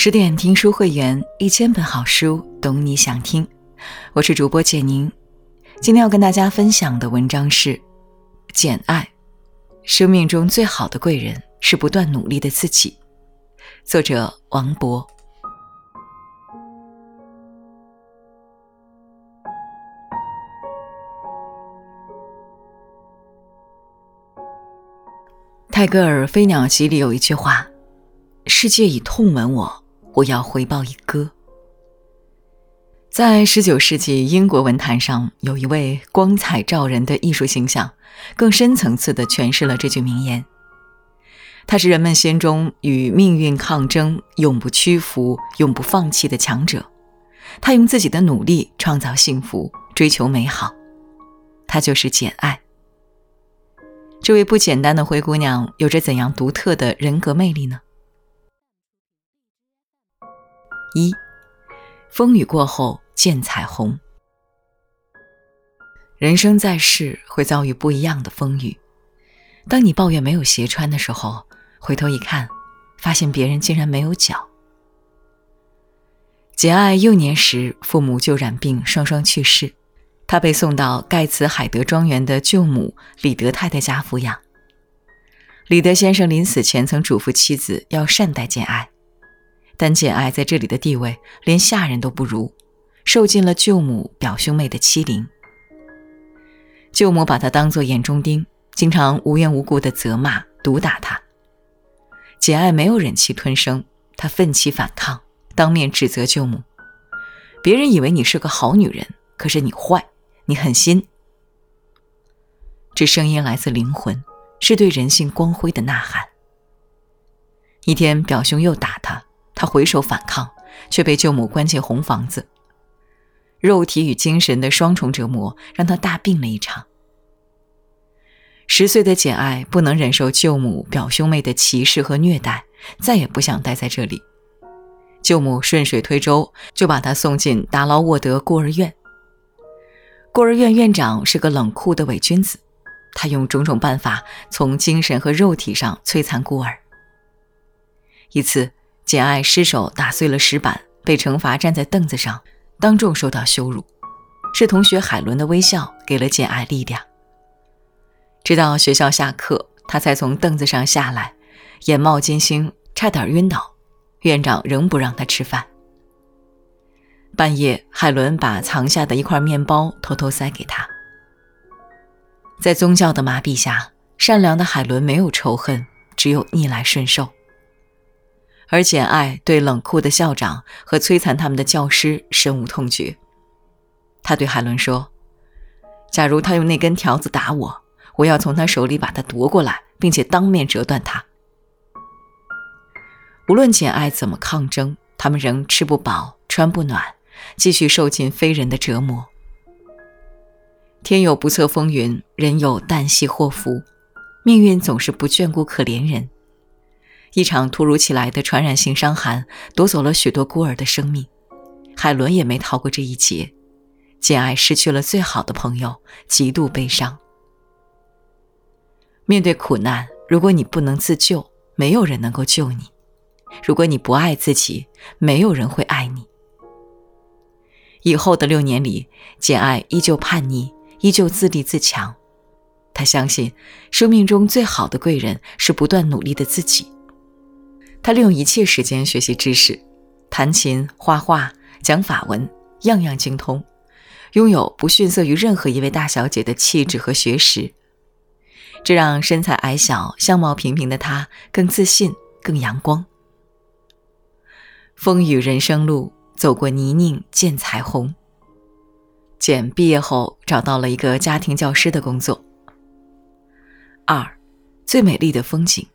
十点听书会员，一千本好书，懂你想听。我是主播简宁，今天要跟大家分享的文章是《简爱》，生命中最好的贵人是不断努力的自己。作者王博。泰戈尔《飞鸟集》里有一句话：“世界以痛吻我，我要回报以歌。”在十九世纪英国文坛上，有一位光彩照人的艺术形象，更深层次地诠释了这句名言。他是人们心中与命运抗争、永不屈服、永不放弃的强者。他用自己的努力创造幸福，追求美好。他就是简爱。这位不简单的灰姑娘有着怎样独特的人格魅力呢？一，风雨过后见彩虹。人生在世会遭遇不一样的风雨。当你抱怨没有鞋穿的时候，回头一看，发现别人竟然没有脚。简爱幼年时父母就染病，双双去世。他被送到盖茨海德庄园的舅母李德太太家抚养。李德先生临死前曾嘱咐妻子要善待简爱，但简爱在这里的地位连下人都不如，受尽了舅母表兄妹的欺凌。舅母把他当作眼中钉，经常无缘无故的责骂、毒打他。简爱没有忍气吞声，她奋起反抗，当面指责舅母：“别人以为你是个好女人，可是你坏。”你狠心，这声音来自灵魂，是对人性光辉的呐喊。一天，表兄又打他，他回首反抗，却被舅母关进红房子。肉体与精神的双重折磨，让他大病了一场。十岁的简爱不能忍受舅母、表兄妹的歧视和虐待，再也不想待在这里。舅母顺水推舟，就把他送进达劳沃德孤儿院。孤儿院院长是个冷酷的伪君子，他用种种办法从精神和肉体上摧残孤儿。一次，简爱失手打碎了石板，被惩罚站在凳子上，当众受到羞辱。是同学海伦的微笑给了简爱力量。直到学校下课，他才从凳子上下来，眼冒金星，差点晕倒。院长仍不让他吃饭。半夜，海伦把藏下的一块面包偷偷塞给他。在宗教的麻痹下，善良的海伦没有仇恨，只有逆来顺受。而简爱对冷酷的校长和摧残他们的教师深恶痛绝。他对海伦说：“假如他用那根条子打我，我要从他手里把它夺过来，并且当面折断它。”无论简爱怎么抗争，他们仍吃不饱，穿不暖。继续受尽非人的折磨。天有不测风云，人有旦夕祸福，命运总是不眷顾可怜人。一场突如其来的传染性伤寒夺走了许多孤儿的生命，海伦也没逃过这一劫。简爱失去了最好的朋友，极度悲伤。面对苦难，如果你不能自救，没有人能够救你；如果你不爱自己，没有人会爱你。以后的六年里，简爱依旧叛逆，依旧自立自强。她相信，生命中最好的贵人是不断努力的自己。她利用一切时间学习知识，弹琴、画画、讲法文，样样精通，拥有不逊色于任何一位大小姐的气质和学识。这让身材矮小、相貌平平的她更自信、更阳光。风雨人生路。走过泥泞见彩虹。简毕业后找到了一个家庭教师的工作。二，最美丽的风景。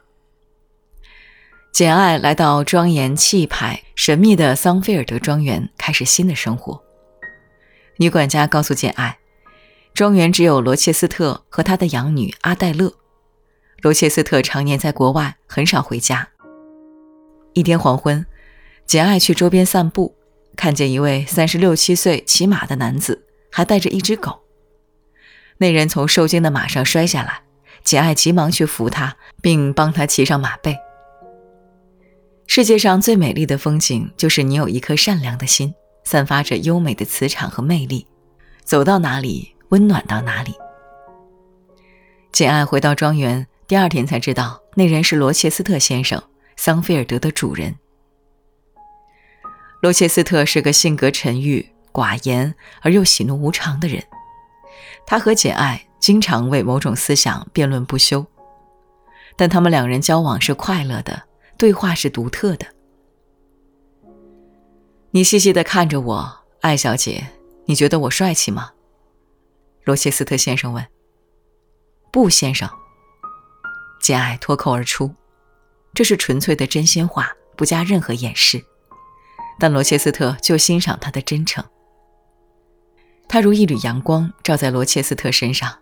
简爱来到庄严气派、神秘的桑菲尔德庄园，开始新的生活。女管家告诉简爱，庄园只有罗切斯特和他的养女阿黛勒。罗切斯特常年在国外，很少回家。一天黄昏，简爱去周边散步。看见一位三十六七岁骑马的男子，还带着一只狗。那人从受惊的马上摔下来，简爱急忙去扶他，并帮他骑上马背。世界上最美丽的风景，就是你有一颗善良的心，散发着优美的磁场和魅力，走到哪里温暖到哪里。简爱回到庄园，第二天才知道那人是罗切斯特先生，桑菲尔德的主人。罗切斯特是个性格沉郁、寡言而又喜怒无常的人，他和简爱经常为某种思想辩论不休，但他们两人交往是快乐的。对话是独特的。你细细的看着我，艾小姐，你觉得我帅气吗？罗切斯特先生问。不，先生。简爱脱口而出，这是纯粹的真心话，不加任何掩饰。但罗切斯特就欣赏他的真诚。他如一缕阳光照在罗切斯特身上，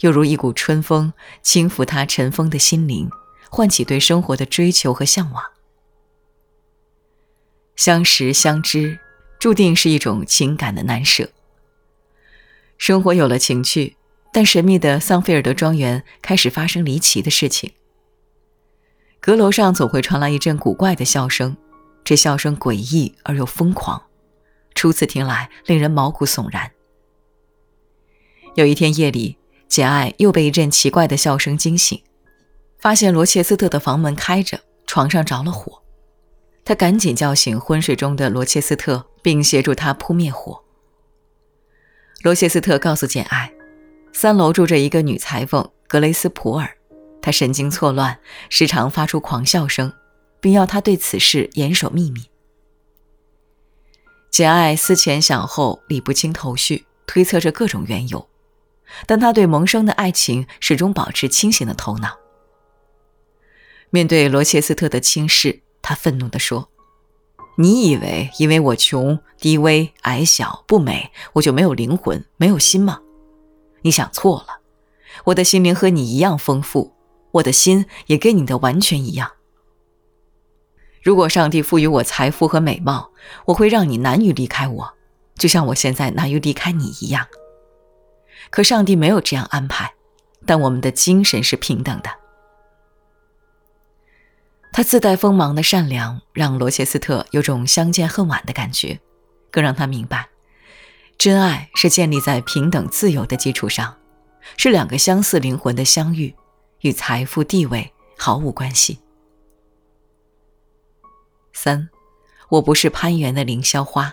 又如一股春风轻拂他尘封的心灵。唤起对生活的追求和向往。相识相知，注定是一种情感的难舍。生活有了情趣，但神秘的桑菲尔德庄园开始发生离奇的事情。阁楼上总会传来一阵古怪的笑声，这笑声诡异而又疯狂，初次听来令人毛骨悚然。有一天夜里，简爱又被一阵奇怪的笑声惊醒。发现罗切斯特的房门开着，床上着了火，他赶紧叫醒昏睡中的罗切斯特，并协助他扑灭火。罗切斯特告诉简爱，三楼住着一个女裁缝格雷斯普尔，她神经错乱，时常发出狂笑声，并要他对此事严守秘密。简爱思前想后，理不清头绪，推测着各种缘由，但他对萌生的爱情始终保持清醒的头脑。面对罗切斯特的轻视，他愤怒地说：“你以为因为我穷、低微、矮小、不美，我就没有灵魂、没有心吗？你想错了，我的心灵和你一样丰富，我的心也跟你的完全一样。如果上帝赋予我财富和美貌，我会让你难于离开我，就像我现在难于离开你一样。可上帝没有这样安排，但我们的精神是平等的。”他自带锋芒的善良，让罗切斯特有种相见恨晚的感觉，更让他明白，真爱是建立在平等自由的基础上，是两个相似灵魂的相遇，与财富地位毫无关系。三，我不是攀援的凌霄花。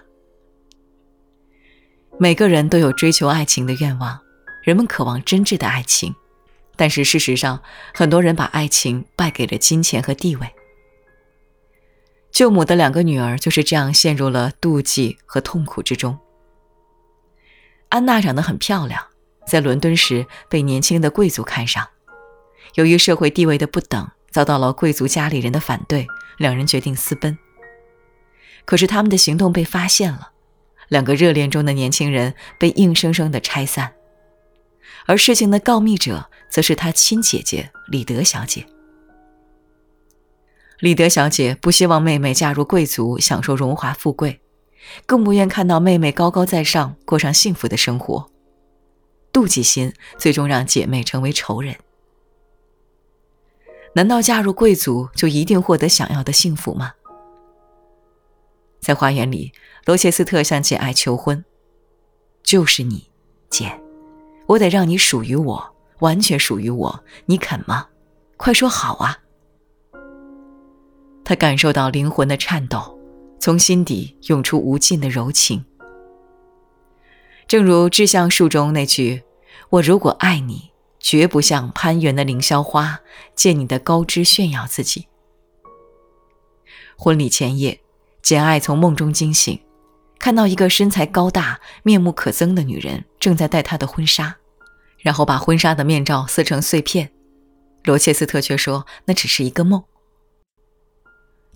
每个人都有追求爱情的愿望，人们渴望真挚的爱情。但是事实上，很多人把爱情败给了金钱和地位。舅母的两个女儿就是这样陷入了妒忌和痛苦之中。安娜长得很漂亮，在伦敦时被年轻的贵族看上，由于社会地位的不等，遭到了贵族家里人的反对，两人决定私奔。可是他们的行动被发现了，两个热恋中的年轻人被硬生生的拆散。而事情的告密者则是他亲姐姐李德小姐。李德小姐不希望妹妹嫁入贵族，享受荣华富贵，更不愿看到妹妹高高在上，过上幸福的生活。妒忌心最终让姐妹成为仇人。难道嫁入贵族就一定获得想要的幸福吗？在花园里，罗切斯特向简爱求婚：“就是你，简。”我得让你属于我，完全属于我，你肯吗？快说好啊！他感受到灵魂的颤抖，从心底涌出无尽的柔情。正如《志向树》中那句：“我如果爱你，绝不像攀援的凌霄花，借你的高枝炫耀自己。”婚礼前夜，简爱从梦中惊醒，看到一个身材高大、面目可憎的女人正在戴她的婚纱。然后把婚纱的面罩撕成碎片，罗切斯特却说那只是一个梦。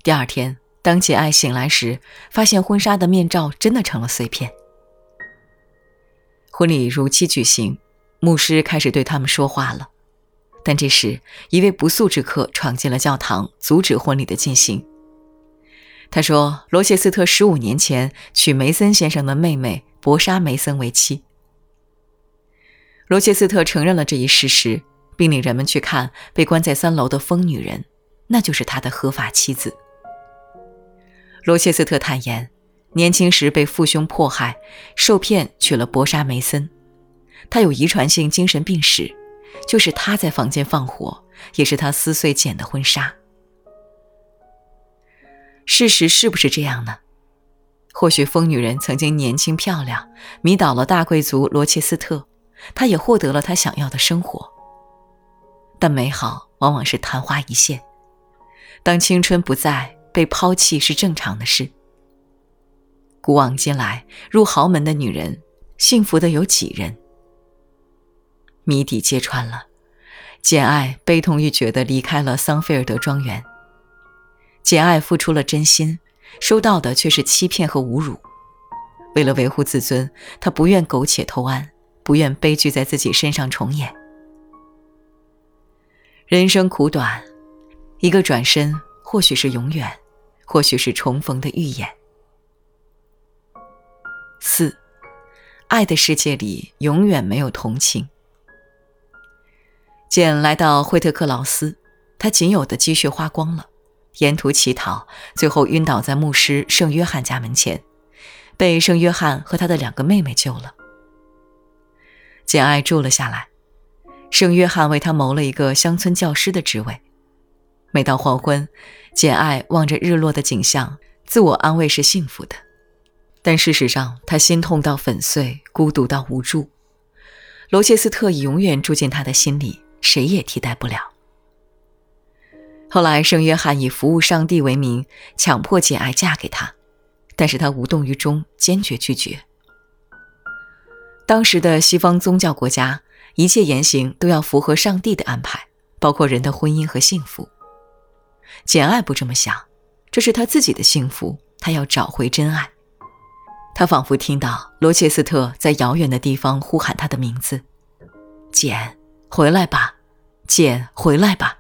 第二天，当简爱醒来时，发现婚纱的面罩真的成了碎片。婚礼如期举行，牧师开始对他们说话了，但这时一位不速之客闯进了教堂，阻止婚礼的进行。他说：“罗切斯特十五年前娶梅森先生的妹妹博莎·梅森为妻。”罗切斯特承认了这一事实，并领人们去看被关在三楼的疯女人，那就是他的合法妻子。罗切斯特坦言，年轻时被父兄迫害，受骗娶了博莎梅森。他有遗传性精神病史，就是他在房间放火，也是他撕碎简的婚纱。事实是不是这样呢？或许疯女人曾经年轻漂亮，迷倒了大贵族罗切斯特，她也获得了她想要的生活。但美好往往是昙花一现，当青春不在，被抛弃是正常的事。古往今来，入豪门的女人，幸福的有几人？谜底揭穿了，简爱悲痛欲绝地离开了桑菲尔德庄园。简爱付出了真心，收到的却是欺骗和侮辱。为了维护自尊，她不愿苟且偷安，不愿悲剧在自己身上重演。人生苦短，一个转身，或许是永远，或许是重逢的预演。四，爱的世界里永远没有同情。简来到惠特克劳斯，他仅有的积蓄花光了。沿途乞讨，最后晕倒在牧师圣约翰家门前，被圣约翰和他的两个妹妹救了。简爱住了下来，圣约翰为他谋了一个乡村教师的职位。每到黄昏，简爱望着日落的景象，自我安慰是幸福的，但事实上，他心痛到粉碎，孤独到无助。罗切斯特已永远住进他的心里，谁也替代不了。后来，圣约翰以服务上帝为名，强迫简爱嫁给他，但是他无动于衷，坚决拒绝。当时的西方宗教国家，一切言行都要符合上帝的安排，包括人的婚姻和幸福。简爱不这么想，这是他自己的幸福，他要找回真爱。他仿佛听到罗切斯特在遥远的地方呼喊他的名字：“简，回来吧，简，回来吧。”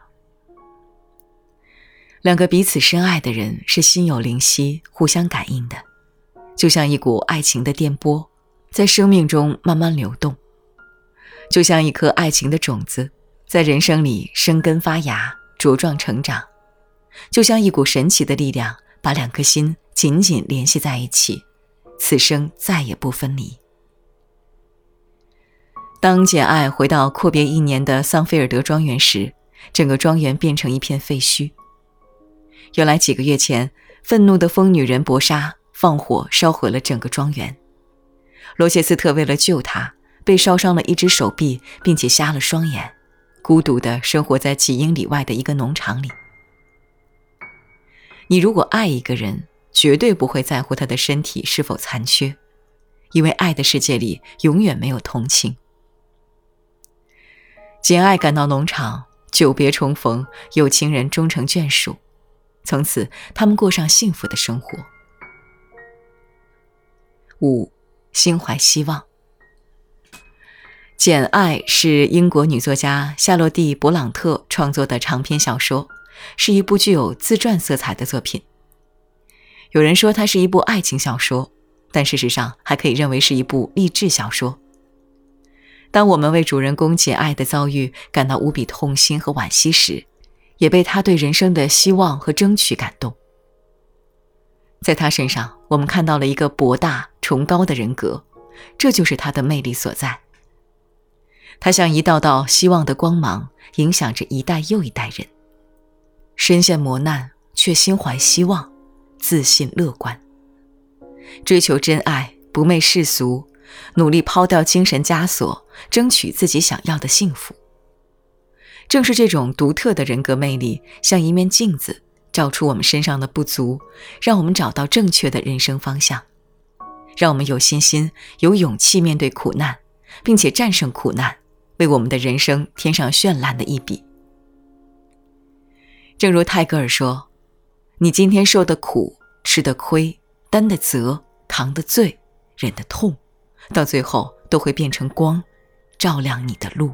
两个彼此深爱的人是心有灵犀、互相感应的，就像一股爱情的电波，在生命中慢慢流动；就像一颗爱情的种子，在人生里生根发芽、茁壮成长；就像一股神奇的力量，把两颗心紧紧联系在一起，此生再也不分离。当简爱回到阔别一年的桑菲尔德庄园时，整个庄园变成一片废墟。原来几个月前，愤怒的疯女人博莎放火烧毁了整个庄园。罗切斯特为了救她，被烧伤了一只手臂，并且瞎了双眼，孤独地生活在几英里外的一个农场里。你如果爱一个人，绝对不会在乎他的身体是否残缺，因为爱的世界里永远没有同情。简爱赶到农场，久别重逢，有情人终成眷属。从此，他们过上幸福的生活。五，心怀希望。《简爱》是英国女作家夏洛蒂·勃朗特创作的长篇小说，是一部具有自传色彩的作品。有人说它是一部爱情小说，但事实上还可以认为是一部励志小说。当我们为主人公简爱的遭遇感到无比痛心和惋惜时，也被他对人生的希望和争取感动。在他身上，我们看到了一个博大崇高的人格，这就是他的魅力所在。他像一道道希望的光芒，影响着一代又一代人。身陷磨难却心怀希望，自信乐观，追求真爱，不媚世俗，努力抛掉精神枷锁，争取自己想要的幸福。正是这种独特的人格魅力，像一面镜子，照出我们身上的不足，让我们找到正确的人生方向，让我们有信心、有勇气面对苦难，并且战胜苦难，为我们的人生添上绚烂的一笔。正如泰戈尔说：“你今天受的苦、吃的亏、担的责、扛的罪、忍的痛，到最后都会变成光，照亮你的路。”